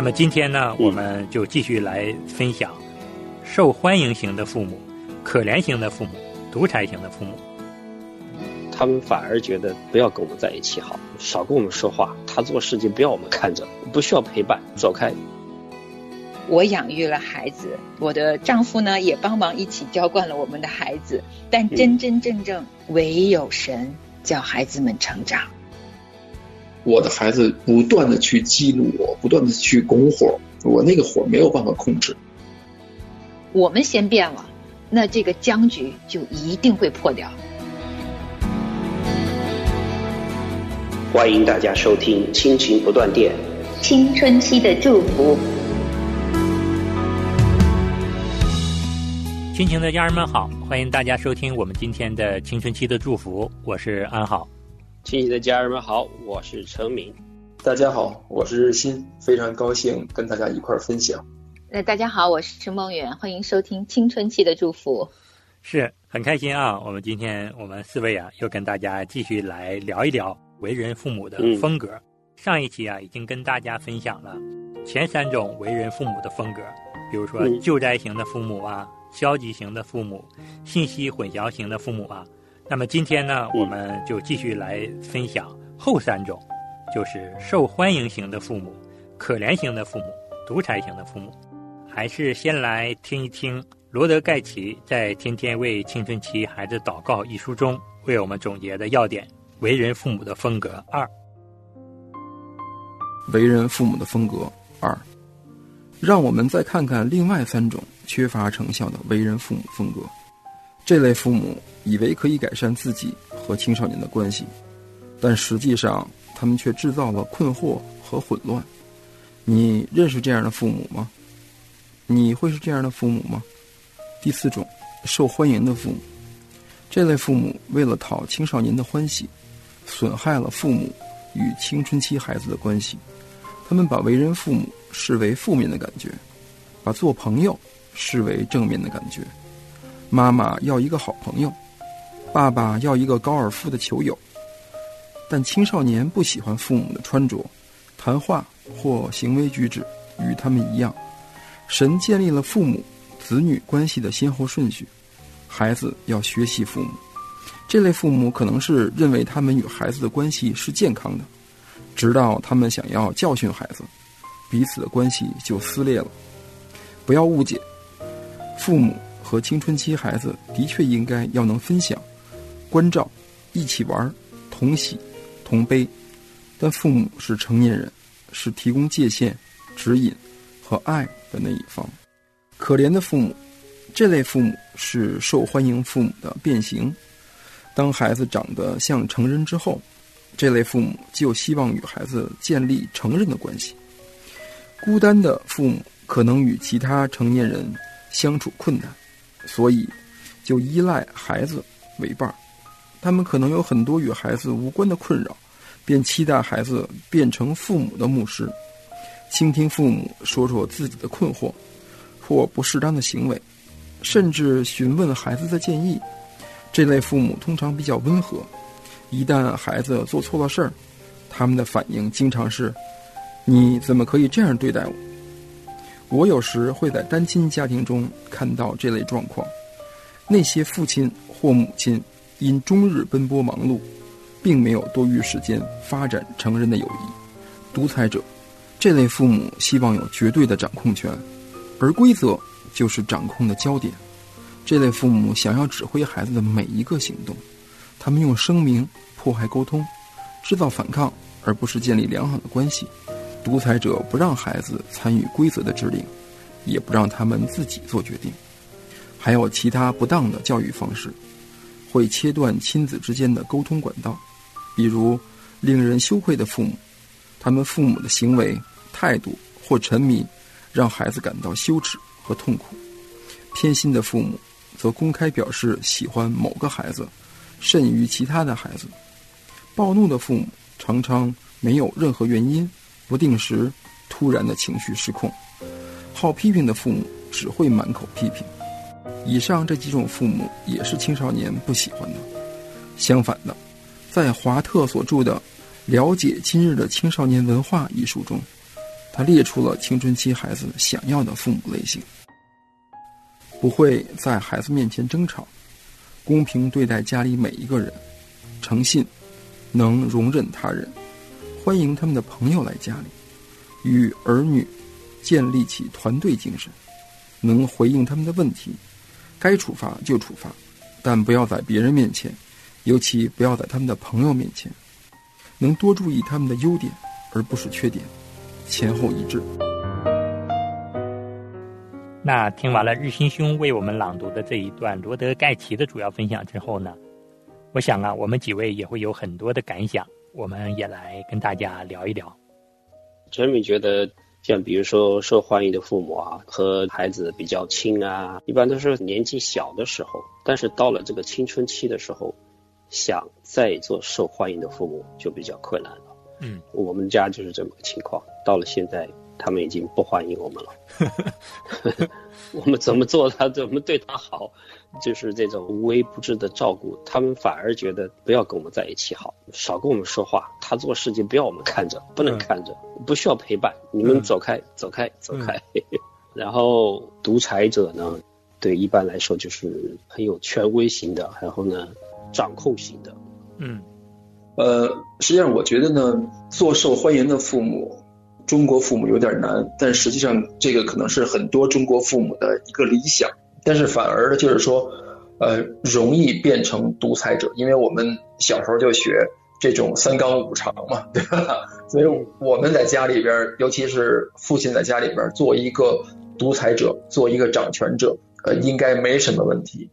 那么今天呢，我们就继续来分享受欢迎型的父母、可怜型的父母、独裁型的父母。他们反而觉得不要跟我们在一起好，少跟我们说话。他做事情不要我们看着，不需要陪伴，走开。我养育了孩子，我的丈夫呢也帮忙一起浇灌了我们的孩子，但真真正正唯有神叫孩子们成长。我的孩子不断的去激怒我，不断的去拱火，我那个火没有办法控制。我们先变了，那这个僵局就一定会破掉。欢迎大家收听《亲情不断电》，青春期的祝福。亲情的家人们好，欢迎大家收听我们今天的青春期的祝福，我是安好。亲爱的家人们好，我是陈明。大家好，我是日新，非常高兴跟大家一块儿分享。那大家好，我是陈梦远，欢迎收听青春期的祝福。是很开心啊，我们今天我们四位啊，又跟大家继续来聊一聊。为人父母的风格，上一期啊已经跟大家分享了前三种为人父母的风格，比如说救灾型的父母啊，消极型的父母，信息混淆型的父母啊。那么今天呢，我们就继续来分享后三种，就是受欢迎型的父母、可怜型的父母、独裁型的父母。还是先来听一听罗德盖奇在《天天为青春期孩子祷告》一书中为我们总结的要点。为人父母的风格二，为人父母的风格二，让我们再看看另外三种缺乏成效的为人父母风格。这类父母以为可以改善自己和青少年的关系，但实际上他们却制造了困惑和混乱。你认识这样的父母吗？你会是这样的父母吗？第四种，受欢迎的父母。这类父母为了讨青少年的欢喜。损害了父母与青春期孩子的关系，他们把为人父母视为负面的感觉，把做朋友视为正面的感觉。妈妈要一个好朋友，爸爸要一个高尔夫的球友。但青少年不喜欢父母的穿着、谈话或行为举止与他们一样。神建立了父母子女关系的先后顺序，孩子要学习父母。这类父母可能是认为他们与孩子的关系是健康的，直到他们想要教训孩子，彼此的关系就撕裂了。不要误解，父母和青春期孩子的确应该要能分享、关照、一起玩、同喜、同悲，但父母是成年人，是提供界限、指引和爱的那一方。可怜的父母，这类父母是受欢迎父母的变形。当孩子长得像成人之后，这类父母就希望与孩子建立成人的关系。孤单的父母可能与其他成年人相处困难，所以就依赖孩子为伴儿。他们可能有很多与孩子无关的困扰，便期待孩子变成父母的牧师，倾听父母说说自己的困惑或不适当的行为，甚至询问孩子的建议。这类父母通常比较温和，一旦孩子做错了事儿，他们的反应经常是：“你怎么可以这样对待我？”我有时会在单亲家庭中看到这类状况，那些父亲或母亲因终日奔波忙碌，并没有多余时间发展成人的友谊。独裁者，这类父母希望有绝对的掌控权，而规则就是掌控的焦点。这类父母想要指挥孩子的每一个行动，他们用声明破坏沟通，制造反抗，而不是建立良好的关系。独裁者不让孩子参与规则的制定，也不让他们自己做决定。还有其他不当的教育方式，会切断亲子之间的沟通管道。比如，令人羞愧的父母，他们父母的行为、态度或沉迷，让孩子感到羞耻和痛苦。偏心的父母。则公开表示喜欢某个孩子，甚于其他的孩子。暴怒的父母常常没有任何原因，不定时突然的情绪失控。好批评的父母只会满口批评。以上这几种父母也是青少年不喜欢的。相反的，在华特所著的《了解今日的青少年文化》一书中，他列出了青春期孩子想要的父母类型：不会在孩子面前争吵，公平对待家里每一个人，诚信，能容忍他人，欢迎他们的朋友来家里，与儿女建立起团队精神，能回应他们的问题，该处罚就处罚，但不要在别人面前，尤其不要在他们的朋友面前，能多注意他们的优点而不是缺点。前后一致。那听完了日心兄为我们朗读的这一段罗德盖奇的主要分享之后呢，我想啊，我们几位也会有很多的感想，我们也来跟大家聊一聊。陈敏觉得，像比如说受欢迎的父母啊，和孩子比较亲啊，一般都是年纪小的时候，但是到了这个青春期的时候，想再做受欢迎的父母就比较困难了。嗯，我们家就是这么个情况。到了现在，他们已经不欢迎我们了。我们怎么做他，怎么对他好，就是这种无微不至的照顾，他们反而觉得不要跟我们在一起好，少跟我们说话。他做事情不要我们看着，不能看着，不需要陪伴，你们走开，走开，走开。然后独裁者呢，对一般来说就是很有权威型的，然后呢，掌控型的。嗯。呃，实际上我觉得呢，做受欢迎的父母，中国父母有点难，但实际上这个可能是很多中国父母的一个理想，但是反而呢，就是说，呃，容易变成独裁者，因为我们小时候就学这种三纲五常嘛，对吧？所以我们在家里边，尤其是父亲在家里边做一个独裁者，做一个掌权者，呃，应该没什么问题。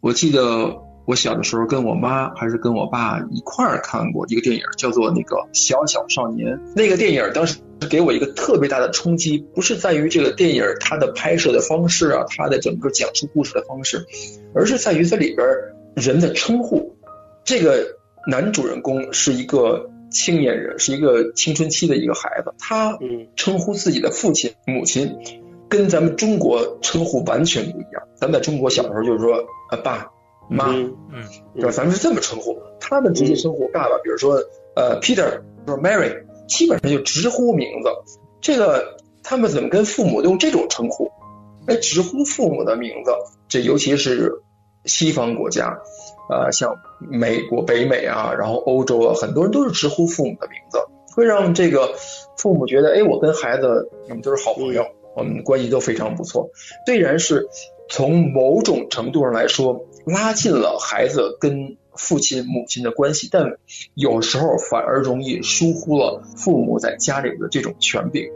我记得。我小的时候跟我妈还是跟我爸一块儿看过一个电影，叫做那个《小小少年》。那个电影当时给我一个特别大的冲击，不是在于这个电影它的拍摄的方式啊，它的整个讲述故事的方式，而是在于这里边人的称呼。这个男主人公是一个青年人，是一个青春期的一个孩子，他称呼自己的父亲、母亲，跟咱们中国称呼完全不一样。咱们在中国小时候就是说啊爸。妈，嗯，对吧？咱们是这么称呼，他们直接称呼爸爸，比如说呃，Peter，说 Mary，基本上就直呼名字。这个他们怎么跟父母用这种称呼？哎，直呼父母的名字，这尤其是西方国家，呃，像美国、北美啊，然后欧洲啊，很多人都是直呼父母的名字，会让这个父母觉得，哎，我跟孩子我们都是好朋友，我们关系都非常不错。虽然是从某种程度上来说。拉近了孩子跟父亲、母亲的关系，但有时候反而容易疏忽了父母在家里的这种权柄。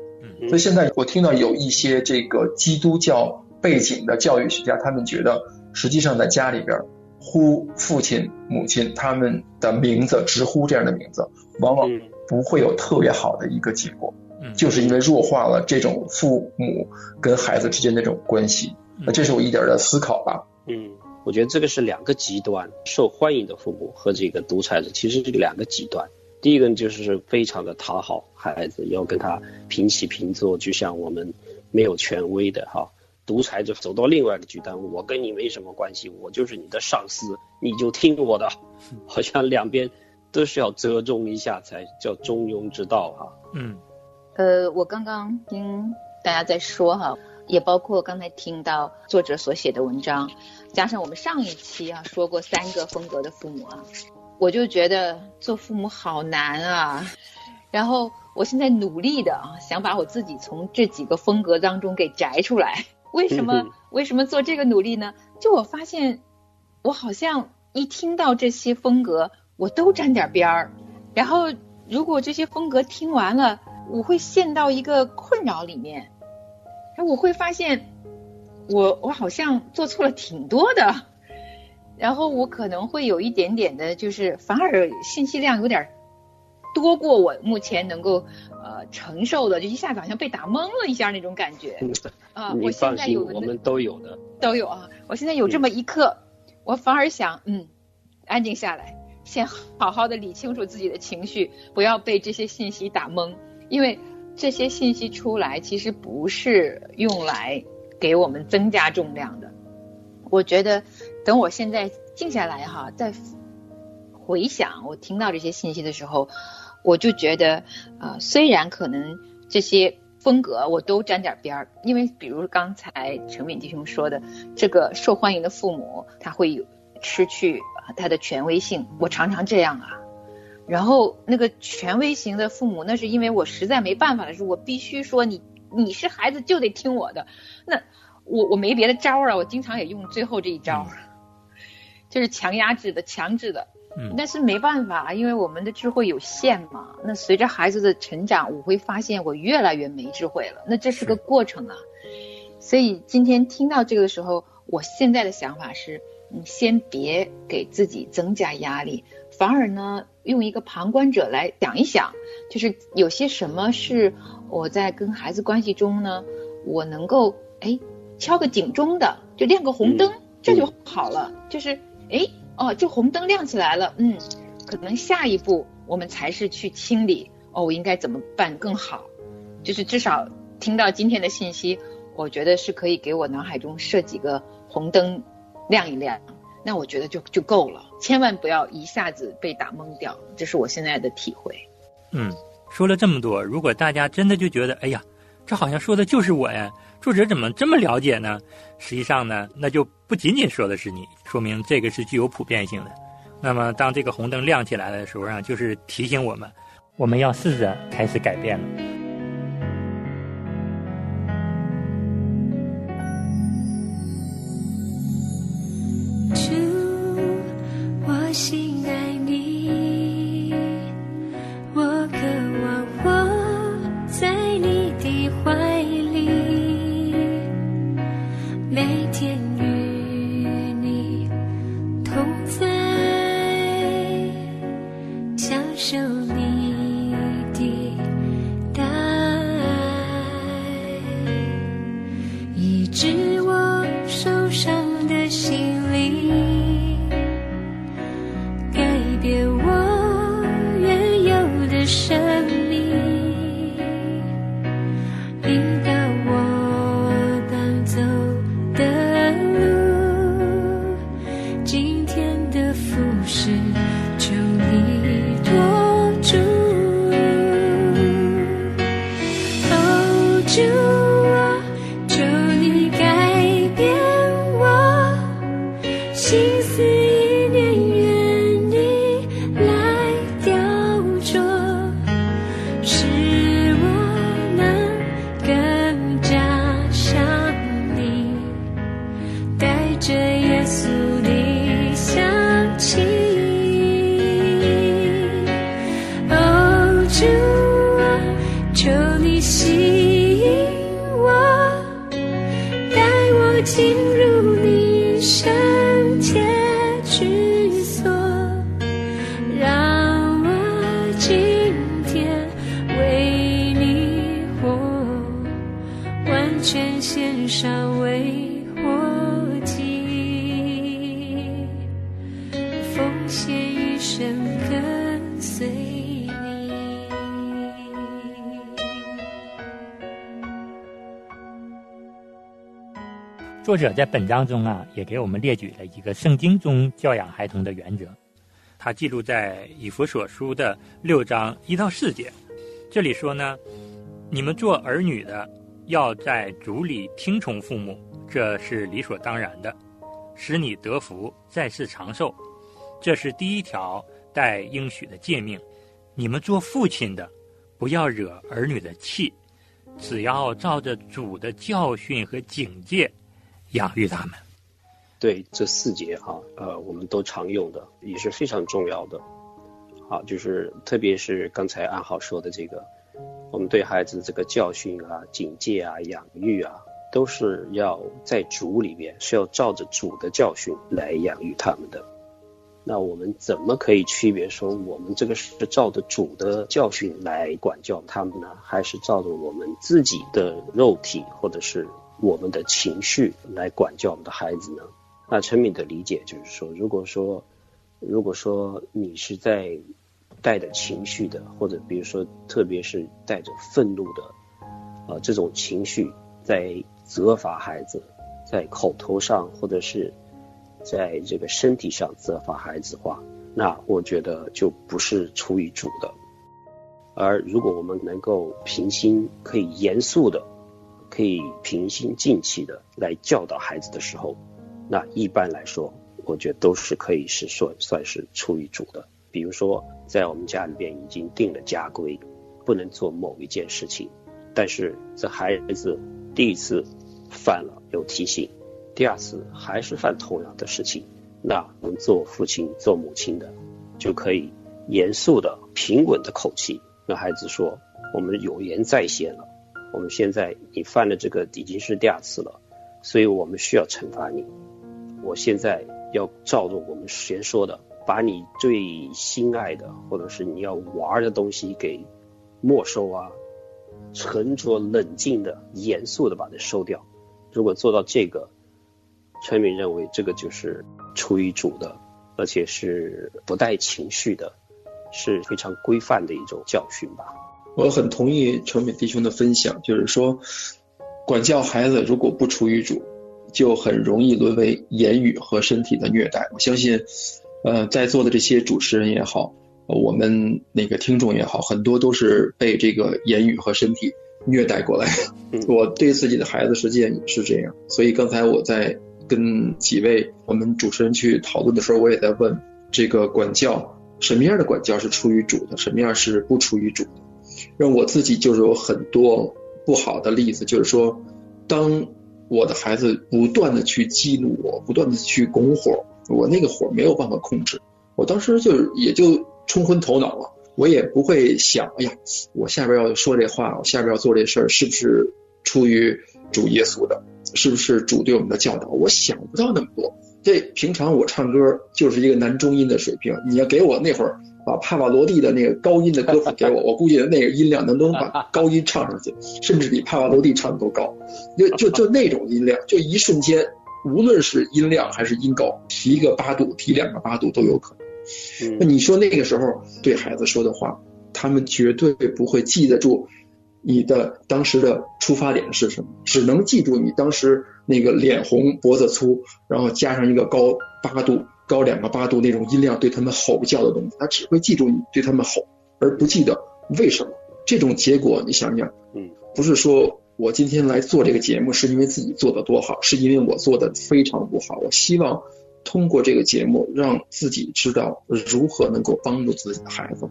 所以现在我听到有一些这个基督教背景的教育学家，他们觉得实际上在家里边呼父亲、母亲他们的名字，直呼这样的名字，往往不会有特别好的一个结果，就是因为弱化了这种父母跟孩子之间的这种关系。那这是我一点的思考吧。嗯。我觉得这个是两个极端，受欢迎的父母和这个独裁者，其实是两个极端。第一个就是非常的讨好孩子，要跟他平起平坐，就像我们没有权威的哈。独裁者走到另外一个极端，我跟你没什么关系，我就是你的上司，你就听我的。好像两边都是要折中一下才叫中庸之道哈。嗯，呃，我刚刚听大家在说哈。也包括刚才听到作者所写的文章，加上我们上一期啊说过三个风格的父母啊，我就觉得做父母好难啊。然后我现在努力的啊，想把我自己从这几个风格当中给摘出来。为什么为什么做这个努力呢？就我发现，我好像一听到这些风格，我都沾点边儿。然后如果这些风格听完了，我会陷到一个困扰里面。哎，我会发现，我我好像做错了挺多的，然后我可能会有一点点的，就是反而信息量有点多过我目前能够呃承受的，就一下子好像被打懵了一下那种感觉。啊，我现在有我们都有的都有啊，我现在有这么一刻，我反而想，嗯，安静下来，先好好的理清楚自己的情绪，不要被这些信息打懵，因为。这些信息出来，其实不是用来给我们增加重量的。我觉得，等我现在静下来哈，再回想我听到这些信息的时候，我就觉得，啊，虽然可能这些风格我都沾点边儿，因为比如刚才陈敏弟兄说的，这个受欢迎的父母他会有失去他的权威性，我常常这样啊。然后那个权威型的父母，那是因为我实在没办法的时候，我必须说你你是孩子就得听我的，那我我没别的招儿啊，我经常也用最后这一招，就是强压制的、强制的。嗯，但是没办法，因为我们的智慧有限嘛。那随着孩子的成长，我会发现我越来越没智慧了。那这是个过程啊。所以今天听到这个的时候，我现在的想法是，你先别给自己增加压力，反而呢，用一个旁观者来想一想，就是有些什么是我在跟孩子关系中呢，我能够哎敲个警钟的，就亮个红灯，这就好了。就是哎。哦，这红灯亮起来了，嗯，可能下一步我们才是去清理。哦，我应该怎么办更好？就是至少听到今天的信息，我觉得是可以给我脑海中设几个红灯亮一亮，那我觉得就就够了。千万不要一下子被打懵掉，这是我现在的体会。嗯，说了这么多，如果大家真的就觉得，哎呀，这好像说的就是我呀。作者怎么这么了解呢？实际上呢，那就不仅仅说的是你，说明这个是具有普遍性的。那么，当这个红灯亮起来的时候啊，就是提醒我们，我们要试着开始改变了。show 作者在本章中啊，也给我们列举了一个圣经中教养孩童的原则，他记录在以弗所书的六章一到四节。这里说呢，你们做儿女的要在主里听从父母，这是理所当然的，使你得福，在世长寿。这是第一条带应许的诫命。你们做父亲的，不要惹儿女的气，只要照着主的教训和警戒。养育他们，对这四节哈，呃，我们都常用的，也是非常重要的。好，就是特别是刚才安好说的这个，我们对孩子这个教训啊、警戒啊、养育啊，都是要在主里面，是要照着主的教训来养育他们的。那我们怎么可以区别说，我们这个是照着主的教训来管教他们呢，还是照着我们自己的肉体或者是？我们的情绪来管教我们的孩子呢？那陈敏的理解就是说，如果说，如果说你是在带着情绪的，或者比如说，特别是带着愤怒的，啊，这种情绪在责罚孩子，在口头上或者是在这个身体上责罚孩子的话，那我觉得就不是出于主的。而如果我们能够平心，可以严肃的，可以平心静气的来教导孩子的时候，那一般来说，我觉得都是可以是算算是出于主的。比如说，在我们家里边已经定了家规，不能做某一件事情，但是这孩子第一次犯了有提醒，第二次还是犯同样的事情，那我们做父亲、做母亲的就可以严肃的、平稳的口气。跟孩子说，我们有言在先了。我们现在你犯了这个已经是第二次了，所以我们需要惩罚你。我现在要照着我们先说的，把你最心爱的或者是你要玩的东西给没收啊，沉着冷静的、严肃的把它收掉。如果做到这个，村民认为这个就是出于主的，而且是不带情绪的。是非常规范的一种教训吧。我很同意成敏弟兄的分享，就是说，管教孩子如果不出于主，就很容易沦为言语和身体的虐待。我相信，呃，在座的这些主持人也好，我们那个听众也好，很多都是被这个言语和身体虐待过来的。我对自己的孩子实际上也是这样，所以刚才我在跟几位我们主持人去讨论的时候，我也在问这个管教。什么样的管教是出于主的，什么样是不出于主的？让我自己就是有很多不好的例子，就是说，当我的孩子不断的去激怒我，不断的去拱火，我那个火没有办法控制，我当时就也就冲昏头脑了，我也不会想，哎呀，我下边要说这话，我下边要做这事儿，是不是出于主耶稣的？是不是主对我们的教导？我想不到那么多。这平常我唱歌就是一个男中音的水平，你要给我那会儿把帕瓦罗蒂的那个高音的歌谱给我，我估计那个音量能能把高音唱上去，甚至比帕瓦罗蒂唱的都高。就就就那种音量，就一瞬间，无论是音量还是音高，提一个八度，提两个八度都有可能。那你说那个时候对孩子说的话，他们绝对不会记得住。你的当时的出发点是什么？只能记住你当时那个脸红脖子粗，然后加上一个高八度、高两个八度那种音量对他们吼叫的东西，他只会记住你对他们吼，而不记得为什么。这种结果你想想，嗯，不是说我今天来做这个节目是因为自己做的多好，是因为我做的非常不好。我希望通过这个节目让自己知道如何能够帮助自己的孩子，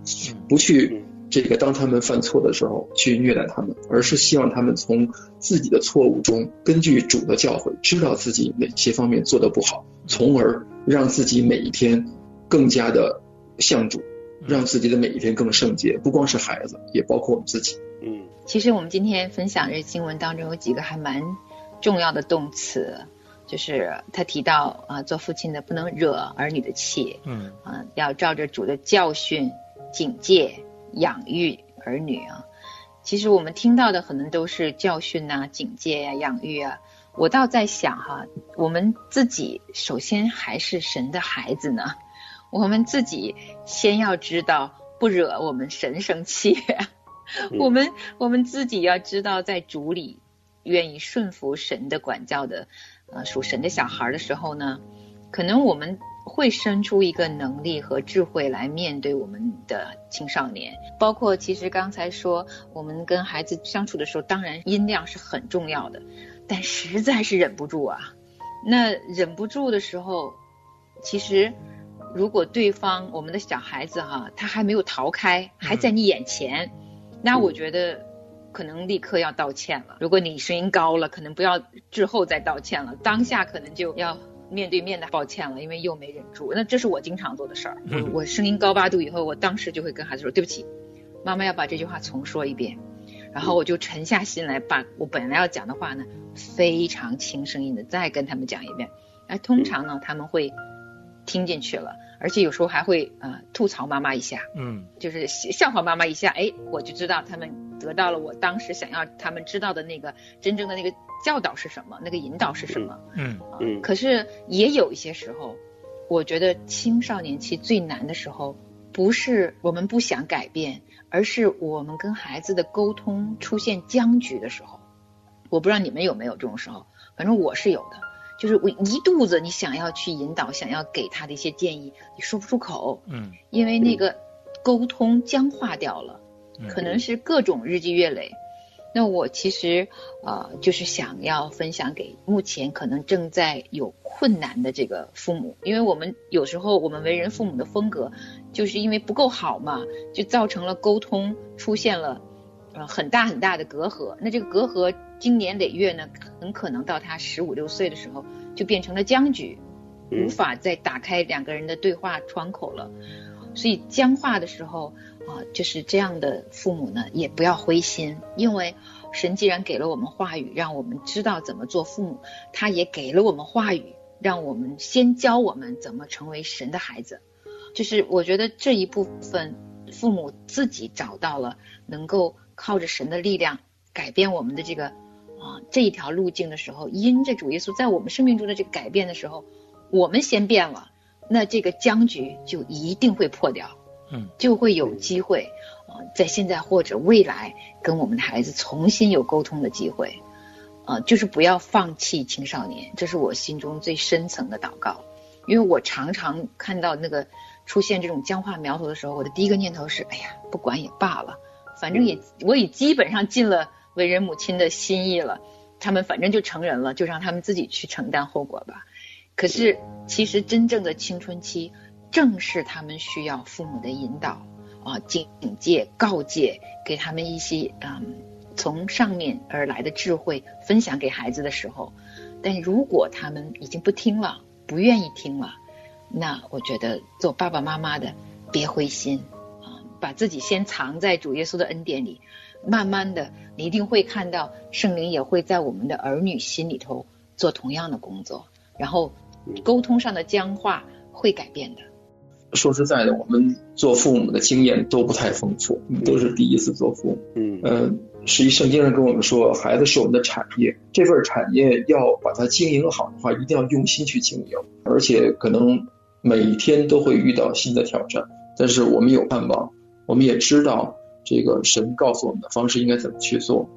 不去。这个当他们犯错的时候去虐待他们，而是希望他们从自己的错误中，根据主的教诲，知道自己哪些方面做的不好，从而让自己每一天更加的向主，让自己的每一天更圣洁。不光是孩子，也包括我们自己。嗯，其实我们今天分享这经文当中有几个还蛮重要的动词，就是他提到啊，做父亲的不能惹儿女的气，嗯，啊，要照着主的教训警戒。养育儿女啊，其实我们听到的可能都是教训呐、警戒呀、养育啊。我倒在想哈，我们自己首先还是神的孩子呢，我们自己先要知道不惹我们神生气。我们我们自己要知道，在主里愿意顺服神的管教的，呃，属神的小孩的时候呢，可能我们。会生出一个能力和智慧来面对我们的青少年，包括其实刚才说我们跟孩子相处的时候，当然音量是很重要的，但实在是忍不住啊。那忍不住的时候，其实如果对方我们的小孩子哈，他还没有逃开，还在你眼前，那我觉得可能立刻要道歉了。如果你声音高了，可能不要之后再道歉了，当下可能就要。面对面的抱歉了，因为又没忍住。那这是我经常做的事儿。我我声音高八度以后，我当时就会跟孩子说：“对不起，妈妈要把这句话重说一遍。”然后我就沉下心来，把我本来要讲的话呢，非常轻声音的再跟他们讲一遍。哎，通常呢他们会听进去了，而且有时候还会呃吐槽妈妈一下，嗯，就是笑话妈妈一下。哎，我就知道他们得到了我当时想要他们知道的那个真正的那个。教导是什么？那个引导是什么？嗯嗯。可是也有一些时候，我觉得青少年期最难的时候，不是我们不想改变，而是我们跟孩子的沟通出现僵局的时候。我不知道你们有没有这种时候，反正我是有的。就是我一肚子你想要去引导，想要给他的一些建议，你说不出口。嗯。因为那个沟通僵化掉了，可能是各种日积月累。那我其实呃，就是想要分享给目前可能正在有困难的这个父母，因为我们有时候我们为人父母的风格，就是因为不够好嘛，就造成了沟通出现了呃很大很大的隔阂。那这个隔阂经年累月呢，很可能到他十五六岁的时候就变成了僵局，无法再打开两个人的对话窗口了。所以僵化的时候。啊，就是这样的父母呢，也不要灰心，因为神既然给了我们话语，让我们知道怎么做父母，他也给了我们话语，让我们先教我们怎么成为神的孩子。就是我觉得这一部分父母自己找到了能够靠着神的力量改变我们的这个啊这一条路径的时候，因着主耶稣在我们生命中的这个改变的时候，我们先变了，那这个僵局就一定会破掉。嗯，就会有机会啊，在现在或者未来跟我们的孩子重新有沟通的机会，啊，就是不要放弃青少年，这是我心中最深层的祷告。因为我常常看到那个出现这种僵化苗头的时候，我的第一个念头是：哎呀，不管也罢了，反正也我也基本上尽了为人母亲的心意了，他们反正就成人了，就让他们自己去承担后果吧。可是其实真正的青春期。正是他们需要父母的引导啊，警戒、告诫，给他们一些嗯从上面而来的智慧分享给孩子的时候。但如果他们已经不听了，不愿意听了，那我觉得做爸爸妈妈的别灰心啊，把自己先藏在主耶稣的恩典里，慢慢的你一定会看到圣灵也会在我们的儿女心里头做同样的工作，然后沟通上的僵化会改变的。说实在的，我们做父母的经验都不太丰富，都是第一次做父母。嗯，呃，实际圣经上跟我们说，孩子是我们的产业，这份产业要把它经营好的话，一定要用心去经营，而且可能每天都会遇到新的挑战。但是我们有盼望，我们也知道这个神告诉我们的方式应该怎么去做，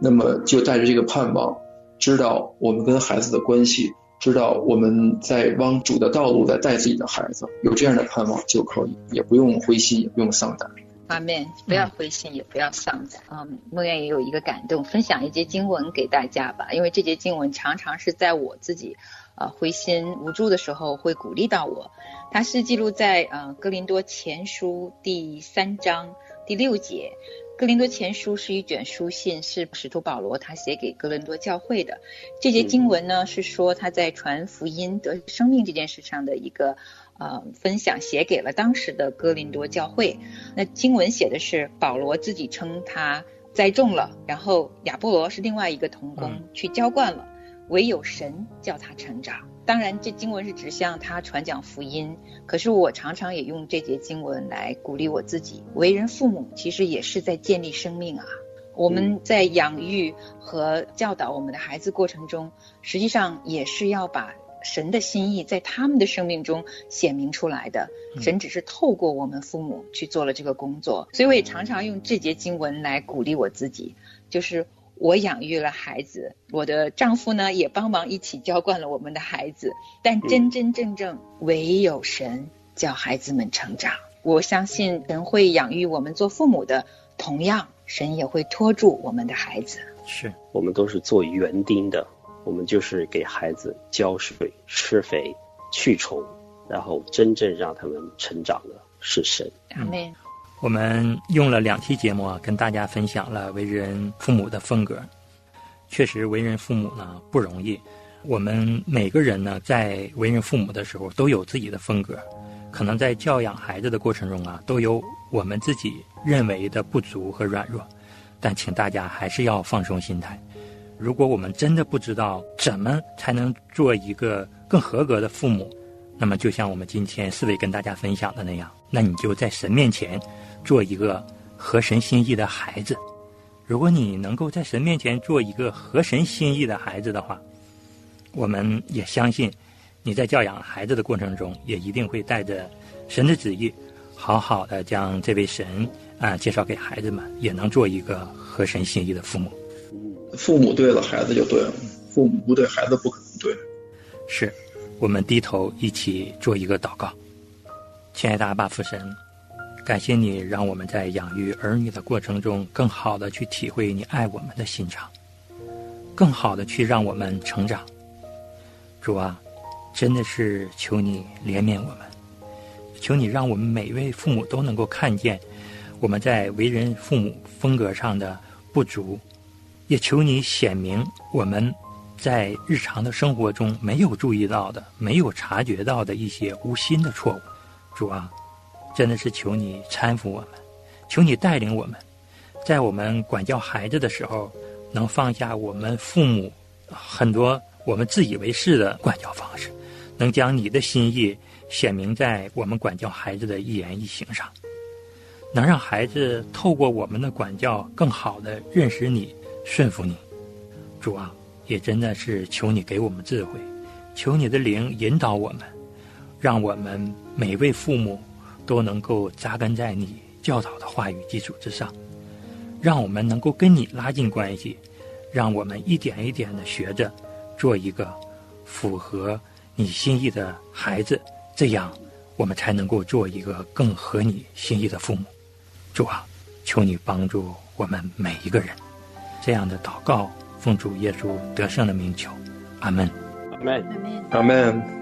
那么就带着这个盼望，知道我们跟孩子的关系。知道我们在往主的道路在带自己的孩子，有这样的盼望就可以，也不用灰心，也不用丧胆。阿门，不要灰心，也不要丧胆。嗯，梦愿也有一个感动，分享一节经文给大家吧。因为这节经文常常是在我自己呃灰心无助的时候会鼓励到我。它是记录在呃哥林多前书第三章第六节。哥林多前书是一卷书信，是使徒保罗他写给哥林多教会的。这节经文呢，是说他在传福音得生命这件事上的一个呃分享，写给了当时的哥林多教会。那经文写的是保罗自己称他栽种了，然后亚波罗是另外一个童工去浇灌了，唯有神叫他成长。当然，这经文是指向他传讲福音。可是我常常也用这节经文来鼓励我自己。为人父母，其实也是在建立生命啊。我们在养育和教导我们的孩子过程中，实际上也是要把神的心意在他们的生命中显明出来的。神只是透过我们父母去做了这个工作。所以我也常常用这节经文来鼓励我自己，就是。我养育了孩子，我的丈夫呢也帮忙一起浇灌了我们的孩子，但真真正正唯有神叫孩子们成长。我相信神会养育我们做父母的，同样神也会托住我们的孩子。是我们都是做园丁的，我们就是给孩子浇水、施肥、去虫，然后真正让他们成长的是神。阿门。我们用了两期节目啊，跟大家分享了为人父母的风格。确实，为人父母呢不容易。我们每个人呢，在为人父母的时候，都有自己的风格。可能在教养孩子的过程中啊，都有我们自己认为的不足和软弱。但请大家还是要放松心态。如果我们真的不知道怎么才能做一个更合格的父母，那么就像我们今天四位跟大家分享的那样，那你就在神面前。做一个合神心意的孩子，如果你能够在神面前做一个合神心意的孩子的话，我们也相信你在教养孩子的过程中，也一定会带着神的旨意，好好的将这位神啊介绍给孩子们，也能做一个合神心意的父母。父母对了，孩子就对了；父母不对，孩子不可能对。是，我们低头一起做一个祷告，亲爱的阿爸父神。感谢你让我们在养育儿女的过程中，更好的去体会你爱我们的心肠，更好的去让我们成长。主啊，真的是求你怜悯我们，求你让我们每位父母都能够看见我们在为人父母风格上的不足，也求你显明我们在日常的生活中没有注意到的、没有察觉到的一些无心的错误。主啊，真的是求你搀扶我们，求你带领我们，在我们管教孩子的时候，能放下我们父母很多。我们自以为是的管教方式，能将你的心意显明在我们管教孩子的一言一行上，能让孩子透过我们的管教，更好的认识你、顺服你。主啊，也真的是求你给我们智慧，求你的灵引导我们，让我们每位父母都能够扎根在你教导的话语基础之上，让我们能够跟你拉近关系，让我们一点一点的学着。做一个符合你心意的孩子，这样我们才能够做一个更合你心意的父母。主啊，求你帮助我们每一个人。这样的祷告，奉主耶稣得胜的名求，阿门。阿门。阿门。